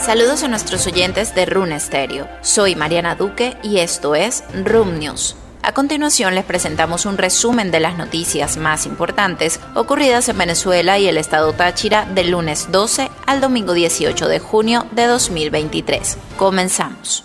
Saludos a nuestros oyentes de Rune Stereo. Soy Mariana Duque y esto es Room News. A continuación les presentamos un resumen de las noticias más importantes ocurridas en Venezuela y el estado Táchira del lunes 12 al domingo 18 de junio de 2023. Comenzamos.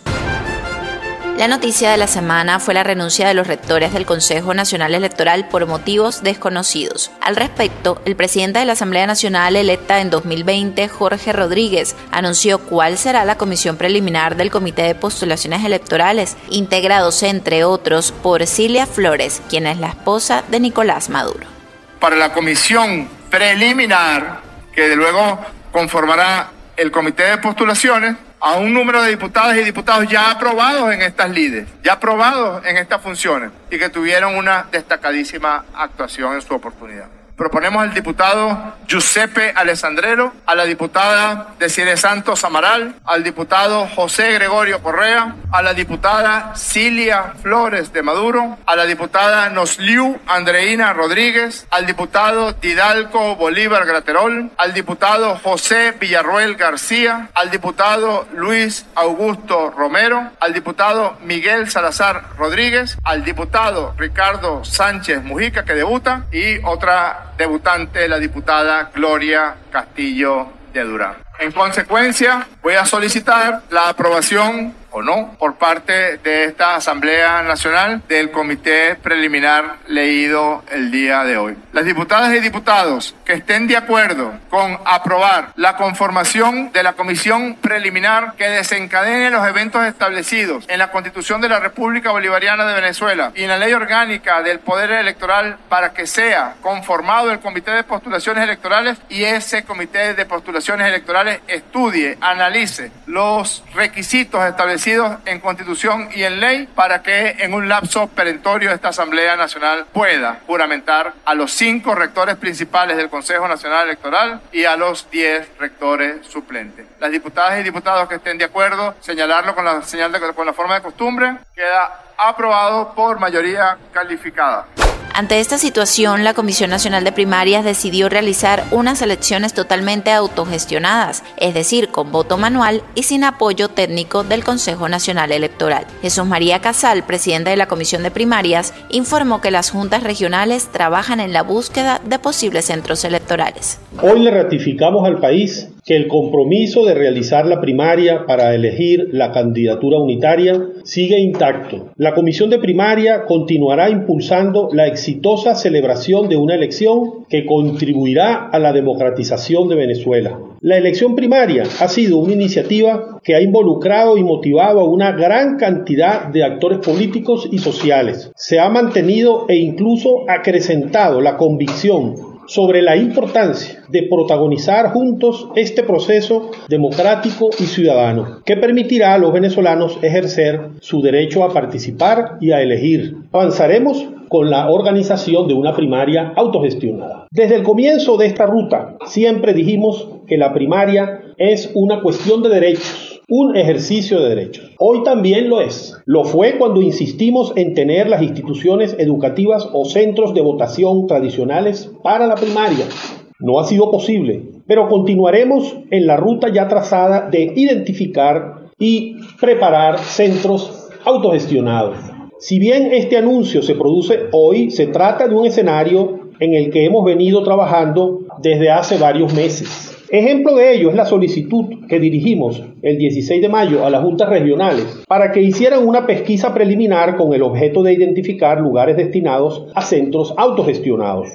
La noticia de la semana fue la renuncia de los rectores del Consejo Nacional Electoral por motivos desconocidos. Al respecto, el presidente de la Asamblea Nacional electa en 2020, Jorge Rodríguez, anunció cuál será la comisión preliminar del Comité de Postulaciones Electorales, integrados entre otros por Cilia Flores, quien es la esposa de Nicolás Maduro. Para la comisión preliminar, que luego conformará el Comité de Postulaciones, a un número de diputadas y diputados ya aprobados en estas lides, ya aprobados en estas funciones y que tuvieron una destacadísima actuación en su oportunidad. Proponemos al diputado Giuseppe Alessandrero, a la diputada Desiree Santos Amaral, al diputado José Gregorio Correa, a la diputada Cilia Flores de Maduro, a la diputada Nosliu Andreina Rodríguez, al diputado Didalco Bolívar Graterol, al diputado José Villarruel García, al diputado Luis Augusto Romero, al diputado Miguel Salazar Rodríguez, al diputado Ricardo Sánchez Mujica que debuta y otra debutante, la diputada Gloria Castillo de Durán. En consecuencia, voy a solicitar la aprobación o no por parte de esta Asamblea Nacional del Comité Preliminar leído el día de hoy. Las diputadas y diputados que estén de acuerdo con aprobar la conformación de la Comisión Preliminar que desencadene los eventos establecidos en la Constitución de la República Bolivariana de Venezuela y en la Ley Orgánica del Poder Electoral para que sea conformado el Comité de Postulaciones Electorales y ese Comité de Postulaciones Electorales estudie, analice los requisitos establecidos en Constitución y en ley para que en un lapso perentorio esta Asamblea Nacional pueda juramentar a los cinco rectores principales del Consejo Nacional Electoral y a los diez rectores suplentes. Las diputadas y diputados que estén de acuerdo, señalarlo con la señal de, con la forma de costumbre, queda aprobado por mayoría calificada. Ante esta situación, la Comisión Nacional de Primarias decidió realizar unas elecciones totalmente autogestionadas, es decir, con voto manual y sin apoyo técnico del Consejo Nacional Electoral. Jesús María Casal, presidente de la Comisión de Primarias, informó que las juntas regionales trabajan en la búsqueda de posibles centros electorales. Hoy le ratificamos al país que el compromiso de realizar la primaria para elegir la candidatura unitaria sigue intacto. La Comisión de Primaria continuará impulsando la exitosa celebración de una elección que contribuirá a la democratización de Venezuela. La elección primaria ha sido una iniciativa que ha involucrado y motivado a una gran cantidad de actores políticos y sociales. Se ha mantenido e incluso acrecentado la convicción sobre la importancia de protagonizar juntos este proceso democrático y ciudadano que permitirá a los venezolanos ejercer su derecho a participar y a elegir. Avanzaremos con la organización de una primaria autogestionada. Desde el comienzo de esta ruta siempre dijimos que la primaria es una cuestión de derechos un ejercicio de derechos. Hoy también lo es. Lo fue cuando insistimos en tener las instituciones educativas o centros de votación tradicionales para la primaria. No ha sido posible, pero continuaremos en la ruta ya trazada de identificar y preparar centros autogestionados. Si bien este anuncio se produce hoy, se trata de un escenario en el que hemos venido trabajando desde hace varios meses. Ejemplo de ello es la solicitud que dirigimos el 16 de mayo a las juntas regionales para que hicieran una pesquisa preliminar con el objeto de identificar lugares destinados a centros autogestionados.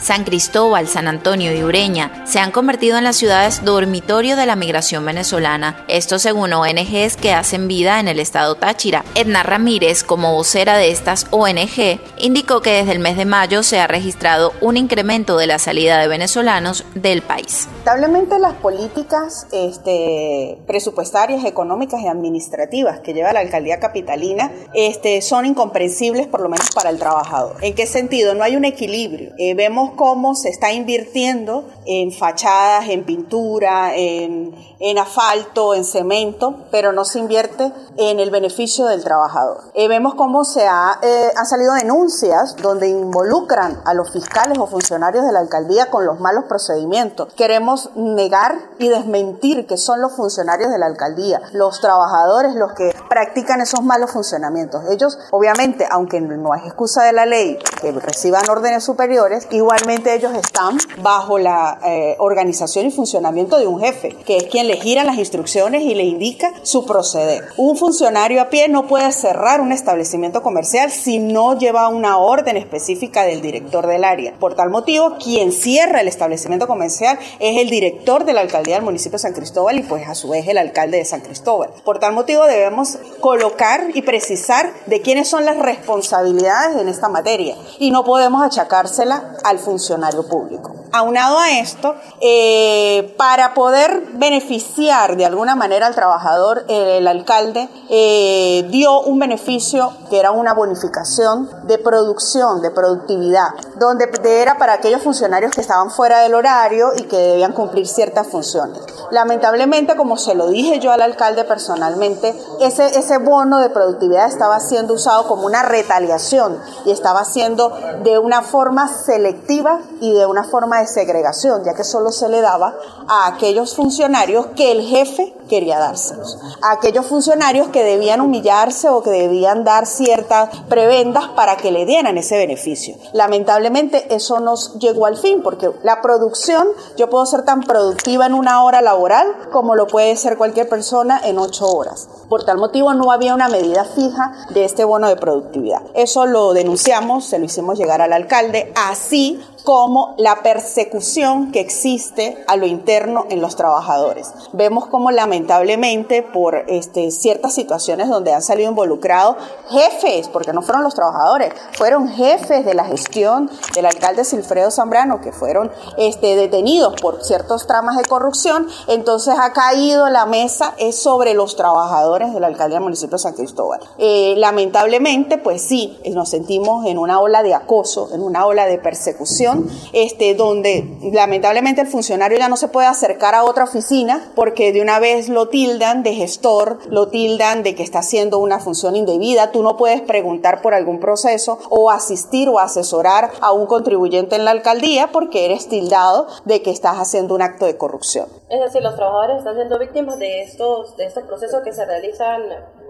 San Cristóbal, San Antonio y Ureña se han convertido en las ciudades dormitorio de la migración venezolana, esto según ONGs que hacen vida en el estado Táchira. Edna Ramírez, como vocera de estas ONG, indicó que desde el mes de mayo se ha registrado un incremento de la salida de venezolanos del país. Las políticas este, presupuestarias, económicas y administrativas que lleva la alcaldía capitalina este, son incomprensibles por lo menos para el trabajador. ¿En qué sentido? No hay un equilibrio. Eh, vemos cómo se está invirtiendo en fachadas, en pintura, en, en asfalto, en cemento, pero no se invierte en el beneficio del trabajador. Eh, vemos cómo se ha, eh, han salido denuncias donde involucran a los fiscales o funcionarios de la alcaldía con los malos procedimientos. Queremos negar y desmentir que son los funcionarios de la alcaldía, los trabajadores los que practican esos malos funcionamientos. Ellos, obviamente, aunque no es excusa de la ley que reciban órdenes superiores, igualmente ellos están bajo la eh, organización y funcionamiento de un jefe, que es quien le gira las instrucciones y le indica su proceder. Un funcionario a pie no puede cerrar un establecimiento comercial si no lleva una orden específica del director del área. Por tal motivo, quien cierra el establecimiento comercial es el director de la alcaldía del municipio de San Cristóbal y pues a su vez el alcalde de San Cristóbal. Por tal motivo debemos colocar y precisar de quiénes son las responsabilidades en esta materia y no podemos achacársela al funcionario público. Aunado a esto, eh, para poder beneficiar de alguna manera al trabajador, el alcalde eh, dio un beneficio que era una bonificación de producción, de productividad, donde era para aquellos funcionarios que estaban fuera del horario y que debían cumplir ciertas funciones. Lamentablemente, como se lo dije yo al alcalde personalmente, ese, ese bono de productividad estaba siendo usado como una retaliación y estaba siendo de una forma selectiva y de una forma de segregación, ya que solo se le daba a aquellos funcionarios que el jefe quería dárselos, a aquellos funcionarios que debían humillarse o que debían dar ciertas prebendas para que le dieran ese beneficio. Lamentablemente eso nos llegó al fin, porque la producción, yo puedo ser tan productiva en una hora laboral como lo puede ser cualquier persona en ocho horas. Por tal motivo no había una medida fija de este bono de productividad. Eso lo denunciamos, se lo hicimos llegar al alcalde, así como la persecución que existe a lo interno en los trabajadores. Vemos como lamentablemente por este, ciertas situaciones donde han salido involucrados jefes, porque no fueron los trabajadores, fueron jefes de la gestión del alcalde Silfredo Zambrano que fueron este, detenidos por ciertos tramas de corrupción, entonces ha caído la mesa es sobre los trabajadores de la alcaldía del municipio de San Cristóbal. Eh, lamentablemente, pues sí, nos sentimos en una ola de acoso, en una ola de persecución este, donde lamentablemente el funcionario ya no se puede acercar a otra oficina porque de una vez lo tildan de gestor, lo tildan de que está haciendo una función indebida, tú no puedes preguntar por algún proceso o asistir o asesorar a un contribuyente en la alcaldía porque eres tildado de que estás haciendo un acto de corrupción. Es decir, los trabajadores están siendo víctimas de estos, de estos procesos que se realizan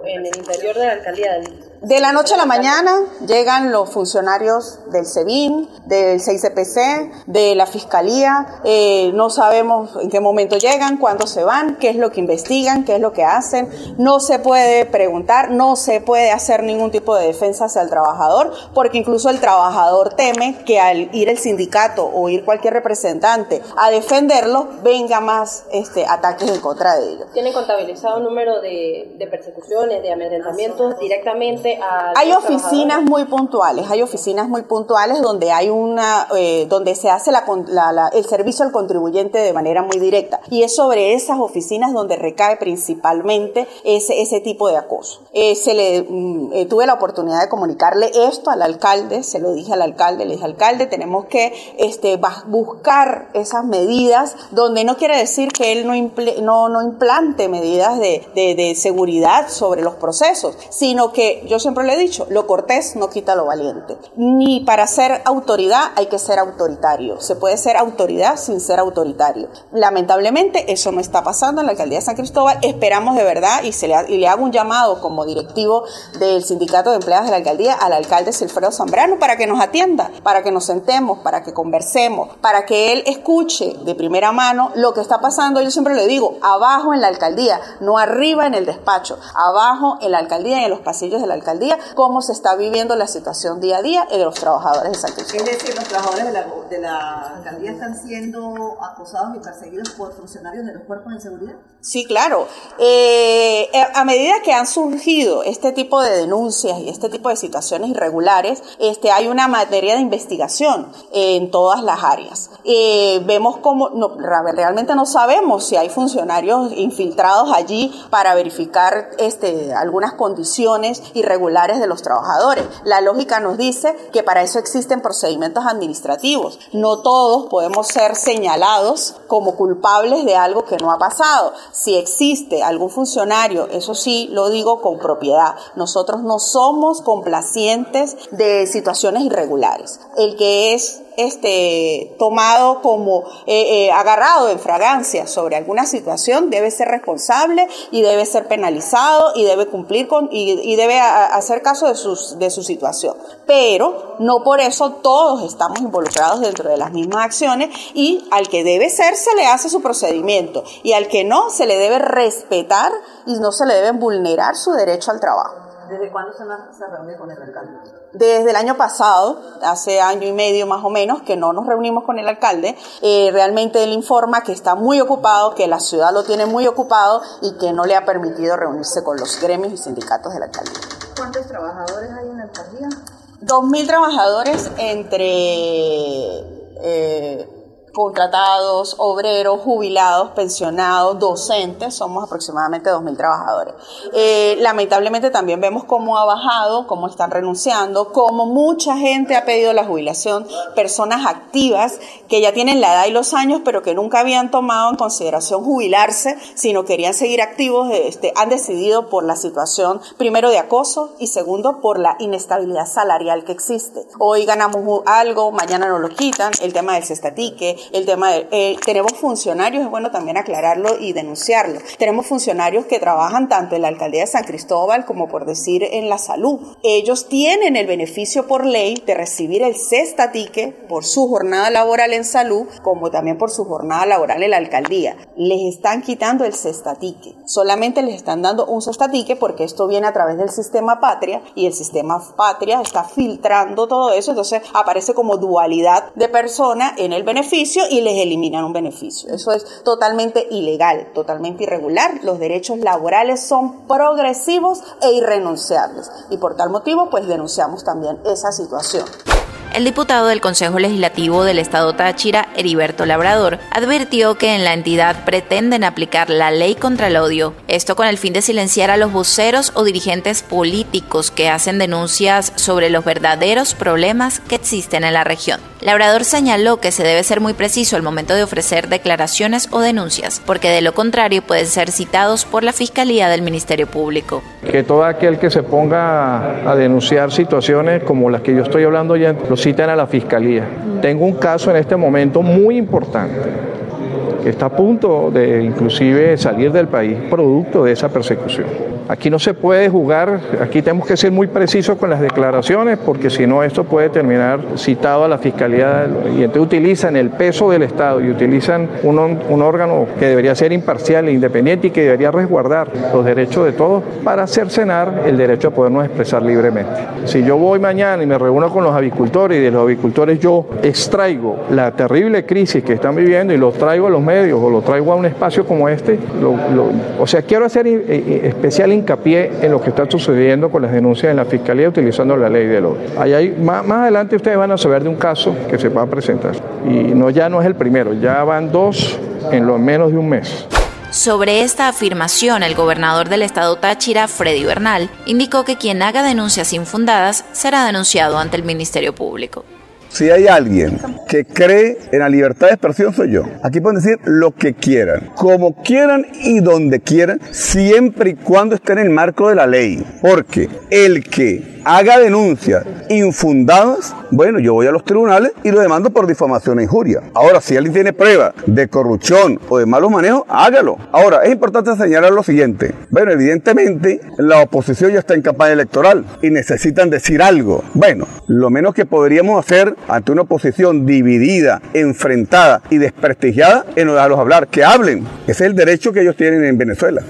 en el interior de la alcaldía. De la noche a la mañana llegan los funcionarios del SEBIN, del 6CPC, de la Fiscalía. Eh, no sabemos en qué momento llegan, cuándo se van, qué es lo que investigan, qué es lo que hacen. No se puede preguntar, no se puede hacer ningún tipo de defensa hacia el trabajador, porque incluso el trabajador teme que al ir el sindicato o ir cualquier representante a defenderlo, venga más este, ataques en contra de ellos. ¿Tiene contabilizado un número de, de persecuciones, de amedrentamientos directamente hay oficinas muy puntuales, hay oficinas muy puntuales donde hay una, eh, donde se hace la, el servicio al contribuyente de manera muy directa y es sobre esas oficinas donde recae principalmente ese, ese tipo de acoso. Eh, se le, mm, eh, tuve la oportunidad de comunicarle esto al alcalde, se lo dije al alcalde, le dije alcalde, tenemos que este, buscar esas medidas donde no quiere decir que él no, no, no implante medidas de, de, de seguridad sobre los procesos, sino que yo siempre le he dicho, lo cortés no quita lo valiente. Ni para ser autoridad hay que ser autoritario. Se puede ser autoridad sin ser autoritario. Lamentablemente eso no está pasando en la alcaldía de San Cristóbal. Esperamos de verdad y, se le, y le hago un llamado como directivo del sindicato de empleados de la alcaldía al alcalde Silfredo Zambrano para que nos atienda, para que nos sentemos, para que conversemos, para que él escuche de primera mano lo que está pasando. Yo siempre le digo, abajo en la alcaldía, no arriba en el despacho, abajo en la alcaldía y en los pasillos de la alcaldía, cómo se está viviendo la situación día a día de los trabajadores de San Cristóbal. Es decir, los trabajadores de la, de la alcaldía están siendo acosados y perseguidos por funcionarios de los cuerpos de seguridad. Sí, claro. Eh, a medida que han surgido este tipo de denuncias y este tipo de situaciones irregulares, este, hay una materia de investigación en todas las áreas. Eh, vemos cómo, no, realmente no sabemos si hay funcionarios infiltrados allí para verificar este, algunas condiciones irregulares de los trabajadores. La lógica nos dice que para eso existen procedimientos administrativos. No todos podemos ser señalados como culpables de algo que no ha pasado. Si existe algún funcionario, eso sí lo digo con propiedad, nosotros no somos complacientes de situaciones irregulares. El que es este, tomado como eh, eh, agarrado en fragancia sobre alguna situación debe ser responsable y debe ser penalizado y debe cumplir con y, debe hacer caso de, sus, de su situación. Pero no por eso todos estamos involucrados dentro de las mismas acciones y al que debe ser se le hace su procedimiento y al que no se le debe respetar y no se le debe vulnerar su derecho al trabajo. ¿Desde cuándo se, se reúne con el alcalde? Desde el año pasado, hace año y medio más o menos, que no nos reunimos con el alcalde. Eh, realmente él informa que está muy ocupado, que la ciudad lo tiene muy ocupado y que no le ha permitido reunirse con los gremios y sindicatos del alcalde. ¿Cuántos trabajadores hay en la alcaldía? Dos mil trabajadores entre eh, contratados, obreros, jubilados, pensionados, docentes, somos aproximadamente 2.000 trabajadores. Eh, lamentablemente también vemos cómo ha bajado, cómo están renunciando, cómo mucha gente ha pedido la jubilación, personas activas que ya tienen la edad y los años, pero que nunca habían tomado en consideración jubilarse, sino querían seguir activos, este, han decidido por la situación, primero de acoso y segundo por la inestabilidad salarial que existe. Hoy ganamos algo, mañana nos lo quitan, el tema del cestatique, el tema de, eh, tenemos funcionarios, es bueno también aclararlo y denunciarlo. Tenemos funcionarios que trabajan tanto en la alcaldía de San Cristóbal como por decir en la salud. Ellos tienen el beneficio por ley de recibir el cestatique por su jornada laboral en salud, como también por su jornada laboral en la alcaldía. Les están quitando el cestatique. Solamente les están dando un cestatique porque esto viene a través del sistema patria y el sistema patria está filtrando todo eso. Entonces aparece como dualidad de persona en el y les eliminan un beneficio. Eso es totalmente ilegal, totalmente irregular. Los derechos laborales son progresivos e irrenunciables. Y por tal motivo, pues denunciamos también esa situación. El diputado del Consejo Legislativo del Estado Táchira, Heriberto Labrador, advirtió que en la entidad pretenden aplicar la ley contra el odio, esto con el fin de silenciar a los voceros o dirigentes políticos que hacen denuncias sobre los verdaderos problemas que existen en la región. Labrador señaló que se debe ser muy preciso al momento de ofrecer declaraciones o denuncias, porque de lo contrario pueden ser citados por la Fiscalía del Ministerio Público. Que todo aquel que se ponga a denunciar situaciones como las que yo estoy hablando ya citan a la Fiscalía. Tengo un caso en este momento muy importante está a punto de inclusive salir del país producto de esa persecución. Aquí no se puede jugar, aquí tenemos que ser muy precisos con las declaraciones porque si no esto puede terminar citado a la Fiscalía y entonces utilizan el peso del Estado y utilizan un, un órgano que debería ser imparcial e independiente y que debería resguardar los derechos de todos para cercenar el derecho a podernos expresar libremente. Si yo voy mañana y me reúno con los avicultores y de los avicultores yo extraigo la terrible crisis que están viviendo y lo traigo a los medios o lo traigo a un espacio como este, o sea, quiero hacer especial hincapié en lo que está sucediendo con las denuncias en la Fiscalía utilizando la ley del odio. Hay, más, más, adelante ustedes van a saber de un caso que se va a presentar. Y no, ya no es el primero, ya van dos en lo menos de un mes. Sobre esta afirmación, el gobernador del estado Táchira, Freddy Bernal, indicó que quien haga denuncias infundadas será denunciado ante el Ministerio Público. Si hay alguien que cree en la libertad de expresión, soy yo. Aquí pueden decir lo que quieran, como quieran y donde quieran, siempre y cuando esté en el marco de la ley. Porque el que haga denuncias infundadas, bueno, yo voy a los tribunales y lo demando por difamación e injuria. Ahora, si alguien tiene prueba de corrupción o de malos manejos, hágalo. Ahora, es importante señalar lo siguiente. Bueno, evidentemente la oposición ya está en campaña electoral y necesitan decir algo. Bueno, lo menos que podríamos hacer ante una oposición dividida, enfrentada y desprestigiada es no dejarlos hablar, que hablen. Ese es el derecho que ellos tienen en Venezuela.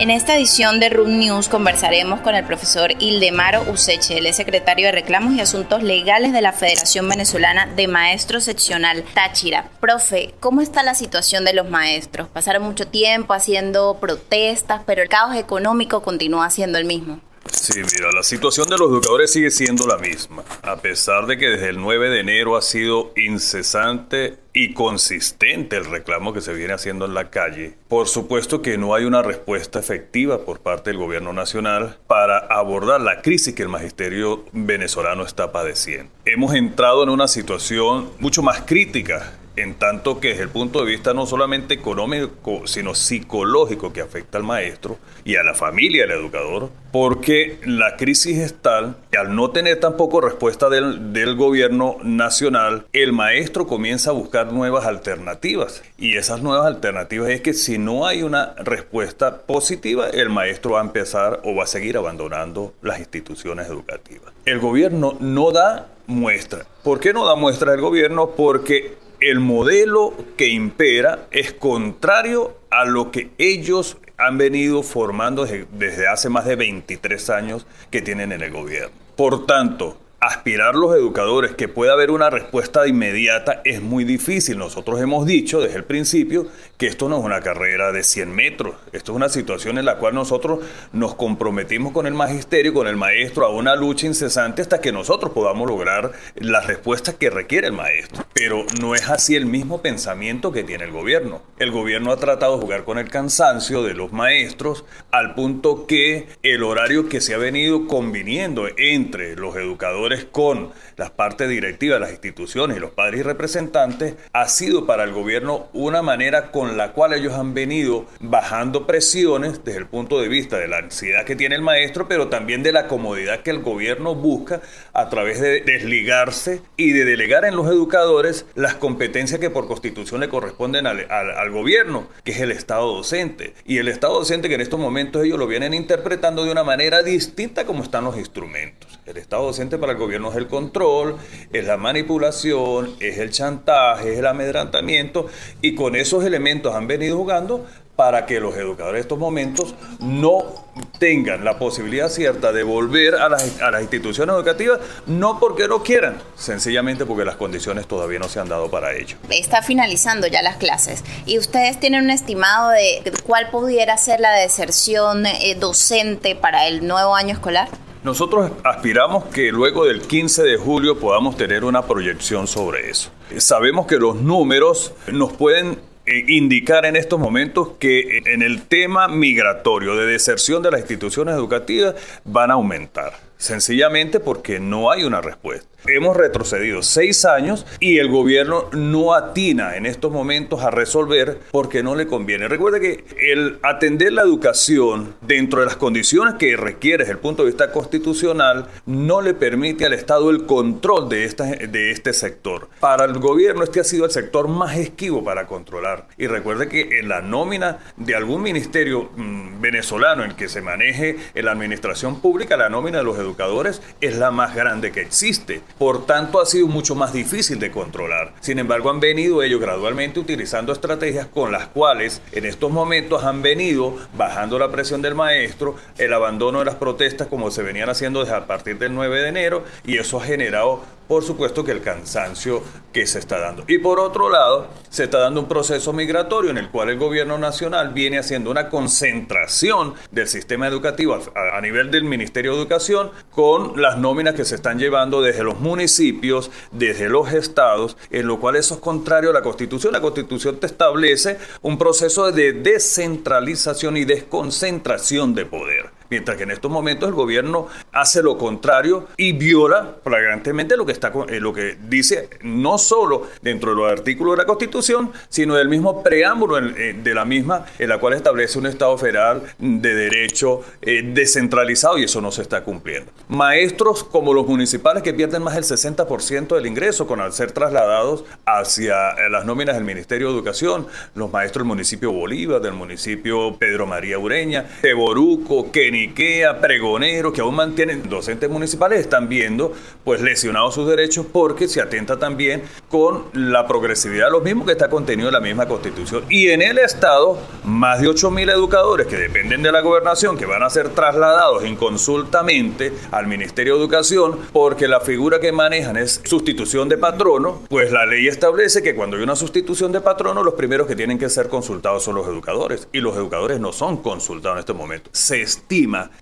En esta edición de Room News conversaremos con el profesor Ildemaro Useche, el secretario de Reclamos y Asuntos Legales de la Federación Venezolana de Maestros Seccional Táchira. Profe, ¿cómo está la situación de los maestros? Pasaron mucho tiempo haciendo protestas, pero el caos económico continúa siendo el mismo. Sí, mira, la situación de los educadores sigue siendo la misma, a pesar de que desde el 9 de enero ha sido incesante y consistente el reclamo que se viene haciendo en la calle. Por supuesto que no hay una respuesta efectiva por parte del gobierno nacional para abordar la crisis que el magisterio venezolano está padeciendo. Hemos entrado en una situación mucho más crítica en tanto que desde el punto de vista no solamente económico, sino psicológico que afecta al maestro y a la familia del educador, porque la crisis es tal que al no tener tampoco respuesta del, del gobierno nacional, el maestro comienza a buscar nuevas alternativas. Y esas nuevas alternativas es que si no hay una respuesta positiva, el maestro va a empezar o va a seguir abandonando las instituciones educativas. El gobierno no da muestra. ¿Por qué no da muestra el gobierno? Porque el modelo que impera es contrario a lo que ellos han venido formando desde, hace más de 23 años que tienen en el gobierno. Por tanto, aspirar los educadores que pueda haber una respuesta inmediata es muy difícil. Nosotros hemos dicho desde el principio que esto no es una carrera de 100 metros, esto es una situación en la cual nosotros nos comprometimos con el magisterio, con el maestro, a una lucha incesante hasta que nosotros podamos lograr las respuestas que requiere el maestro. Pero no es así el mismo pensamiento que tiene el gobierno. El gobierno ha tratado de jugar con el cansancio de los maestros al punto que el horario que se ha venido conviniendo entre los educadores con las partes directivas las instituciones y los padres y representantes ha sido para el gobierno una manera con la cual ellos han venido bajando presiones desde el punto de vista de la ansiedad que tiene el maestro, pero también de la comodidad que el gobierno busca a través de desligarse y de delegar en los educadores las competencias que por constitución le corresponden al, al gobierno, que es el Estado docente. Y el Estado docente que en estos momentos ellos lo vienen interpretando de una manera distinta como están los instrumentos. El Estado docente para el gobierno es el control, es la manipulación, es el chantaje, es el amedrantamiento y con esos elementos han venido jugando para que los educadores en estos momentos no tengan la posibilidad cierta de volver a las, a las, instituciones educativas, no porque no quieran, sencillamente porque las condiciones todavía no se han dado para ello. Está finalizando ya las clases y ustedes tienen un estimado de cuál pudiera ser la deserción eh, docente para el nuevo año escolar. Nosotros aspiramos que luego del 15 de julio podamos tener una proyección sobre eso. Sabemos que los números nos pueden eh, indicar en estos momentos que en el tema migratorio de deserción de las instituciones educativas van a aumentar, sencillamente porque no hay una respuesta. Hemos retrocedido seis años y el gobierno no atina en estos momentos a resolver porque no le conviene. Recuerde que el atender la educación dentro de las condiciones que requiere desde el punto de vista constitucional no le permite al Estado el control de, este sector. Para el gobierno este ha sido el sector más esquivo para controlar. Y recuerde que en la nómina de algún ministerio mmm, venezolano en que se maneje la administración pública, la nómina de los educadores es la más grande que existe. Por tanto, ha sido mucho más difícil de controlar. Sin embargo, han venido ellos gradualmente utilizando estrategias con las cuales en estos momentos han venido bajando la presión del maestro, el abandono de las protestas como se venían haciendo desde a partir del 9 de enero y eso ha generado por supuesto que el cansancio que se está dando. Y por otro lado, se está dando un proceso migratorio en el cual el gobierno nacional viene haciendo una concentración del sistema educativo a, nivel del Ministerio de Educación con las nóminas que se están llevando desde los municipios, desde los estados, en lo cual eso es contrario a la Constitución. La Constitución te establece un proceso de descentralización y desconcentración de poder. Mientras que en estos momentos el gobierno hace lo contrario y viola flagrantemente lo que, está, eh, lo que dice no solo dentro de los artículos de la Constitución, sino del mismo preámbulo eh, de la misma, en la cual establece un Estado federal de derecho eh, descentralizado y eso no se está cumpliendo. Maestros como los municipales que pierden más del 60% del ingreso con al ser trasladados hacia las nóminas del Ministerio de Educación, los maestros del municipio Bolívar, del municipio Pedro María Ureña, Teboruco, Queniquea, Pregonero, que aún mantienen docentes municipales, están viendo pues lesionados sus derechos porque se atenta también con la progresividad, lo mismo que está contenido en la misma Constitución. Y en el Estado, más de 8 mil educadores que dependen de la gobernación, que van a ser trasladados inconsultamente al Ministerio de Educación, porque la figura que manejan es sustitución de patrono, pues la ley establece que cuando hay una sustitución de patrono, los primeros que tienen que ser consultados son los educadores, y los educadores no son consultados en este momento. Se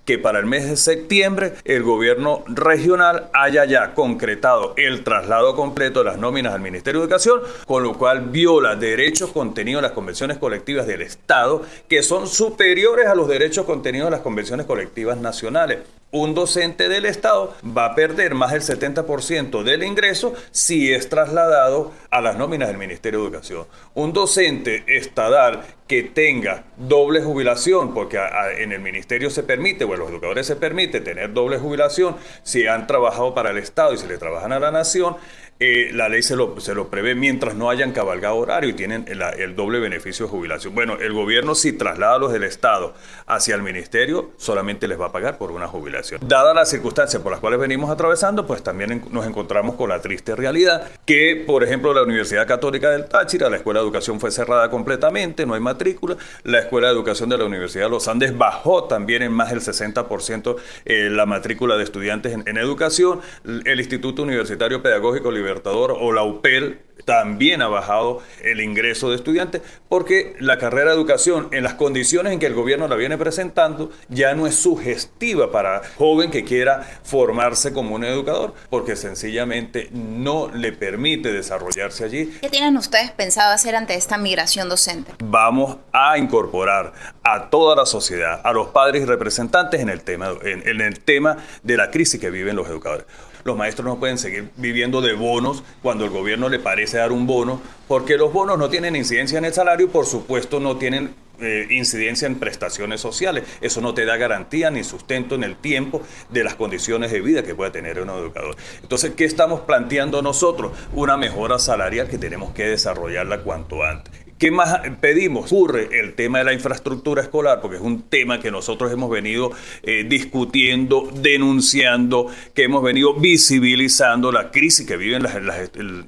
que para el mes de septiembre el gobierno regional haya ya concretado el traslado completo de las nóminas al Ministerio de Educación, con lo cual viola derechos contenidos en las convenciones colectivas del Estado, que son superiores a los derechos contenidos en las convenciones colectivas nacionales un docente del Estado va a perder más del 70% del ingreso si es trasladado a las nóminas del Ministerio de Educación. Un docente estadal que tenga doble jubilación, porque en el ministerio se permite, o a los educadores se permite tener doble jubilación si han trabajado para el Estado y si le trabajan a la nación, eh, la ley se lo, se lo prevé mientras no hayan cabalgado horario y tienen el, doble beneficio de jubilación. Bueno, el gobierno si traslada a los del Estado hacia el ministerio, solamente les va a pagar por una jubilación. Dadas las circunstancias por las cuales venimos atravesando, pues también nos encontramos con la triste realidad que, por ejemplo, la Universidad Católica del Táchira, la Escuela de Educación fue cerrada completamente, no hay matrícula, la Escuela de Educación de la Universidad de los Andes bajó también en más del 60% eh, la matrícula de estudiantes en, en educación, el Instituto Universitario Pedagógico Liberal o la UPEL también ha bajado el ingreso de estudiantes porque la carrera de educación en las condiciones en que el gobierno la viene presentando ya no es sugestiva para joven que quiera formarse como un educador porque sencillamente no le permite desarrollarse allí. ¿Qué tienen ustedes pensado hacer ante esta migración docente? Vamos a incorporar a toda la sociedad, a los padres y representantes en el tema, en el tema de la crisis que viven los educadores los maestros no pueden seguir viviendo de bonos cuando el gobierno le parece dar un bono, porque los bonos no tienen incidencia en el salario y por supuesto no tienen eh, incidencia en prestaciones sociales. Eso no te da garantía ni sustento en el tiempo de las condiciones de vida que pueda tener un educador. Entonces, ¿qué estamos planteando nosotros? Una mejora salarial que tenemos que desarrollarla cuanto antes. ¿Qué más pedimos? Ocurre el tema de la infraestructura escolar, porque es un tema que nosotros hemos venido eh, discutiendo, denunciando, que hemos venido visibilizando la crisis que viven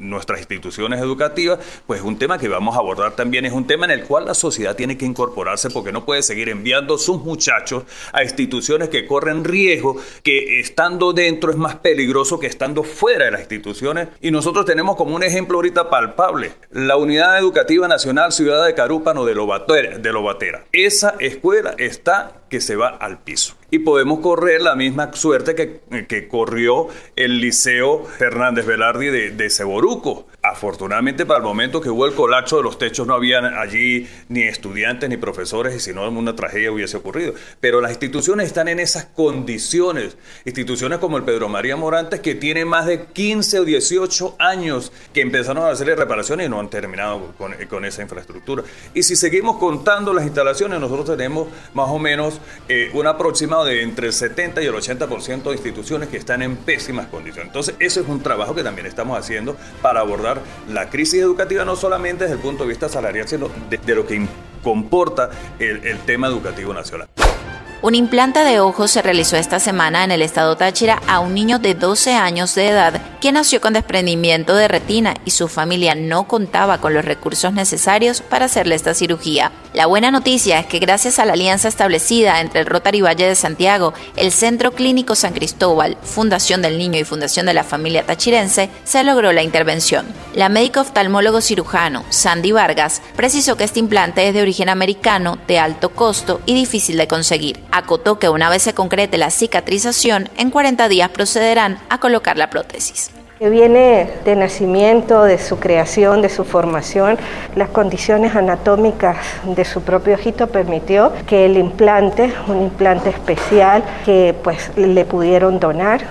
nuestras instituciones educativas, pues es un tema que vamos a abordar también, es un tema en el cual la sociedad tiene que incorporarse porque no puede seguir enviando sus muchachos a instituciones que corren riesgo, que estando dentro es más peligroso que estando fuera de las instituciones. Y nosotros tenemos como un ejemplo ahorita palpable, la Unidad Educativa Nacional Ciudad de Carúpano de de Lobatera. Esa escuela está que se va al piso. Y podemos correr la misma suerte que, que corrió el Liceo Fernández Velardi de, de Ceboruco. Afortunadamente para el momento que hubo el colapso de los techos no habían allí ni estudiantes ni profesores y si no una tragedia hubiese ocurrido. Pero las instituciones están en esas condiciones. Instituciones como el Pedro María Morantes que tiene más de 15 o 18 años que empezaron a hacer reparaciones y no han terminado con, con esa infraestructura. Y si seguimos contando las instalaciones, nosotros tenemos más o menos eh, un de entre el 70 y el 80% de instituciones que están en pésimas condiciones. Entonces, eso es un trabajo que también estamos haciendo para abordar la crisis educativa, no solamente desde el punto de vista salarial, sino de, lo que comporta el tema educativo nacional. Un implante de ojos se realizó esta semana en el estado Táchira a un niño de 12 años de edad que nació con desprendimiento de retina y su familia no contaba con los recursos necesarios para hacerle esta cirugía. La buena noticia es que gracias a la alianza establecida entre el Rotary Valle de Santiago, el Centro Clínico San Cristóbal, Fundación del Niño y Fundación de la Familia Tachirense, se logró la intervención. La médico oftalmólogo cirujano Sandy Vargas precisó que este implante es de origen americano, de alto costo y difícil de conseguir acotó que una vez se concrete la cicatrización, en 40 días procederán a colocar la prótesis. que viene de nacimiento, de su creación, de su formación, las condiciones anatómicas de su propio ojito permitió que el implante, un implante especial que pues le pudieron donar,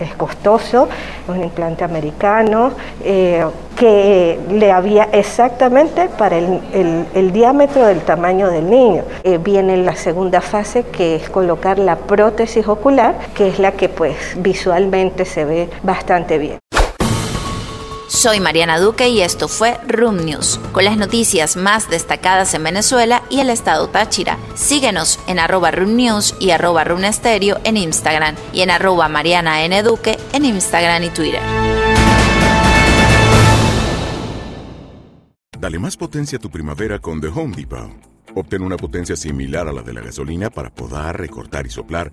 es costoso, un implante americano, eh, que le había exactamente para el, diámetro del tamaño del niño. Eh, viene la segunda fase que es colocar la prótesis ocular, que es la que pues visualmente se ve bastante bien. Soy Mariana Duque y esto fue Room News, con las noticias más destacadas en Venezuela y el estado Táchira. Síguenos en arroba Room News y arroba Room en Instagram y en arroba Mariana N. Duque en Instagram y Twitter. Dale más potencia a tu primavera con The Home Depot. Obtén una potencia similar a la de la gasolina para podar, recortar y soplar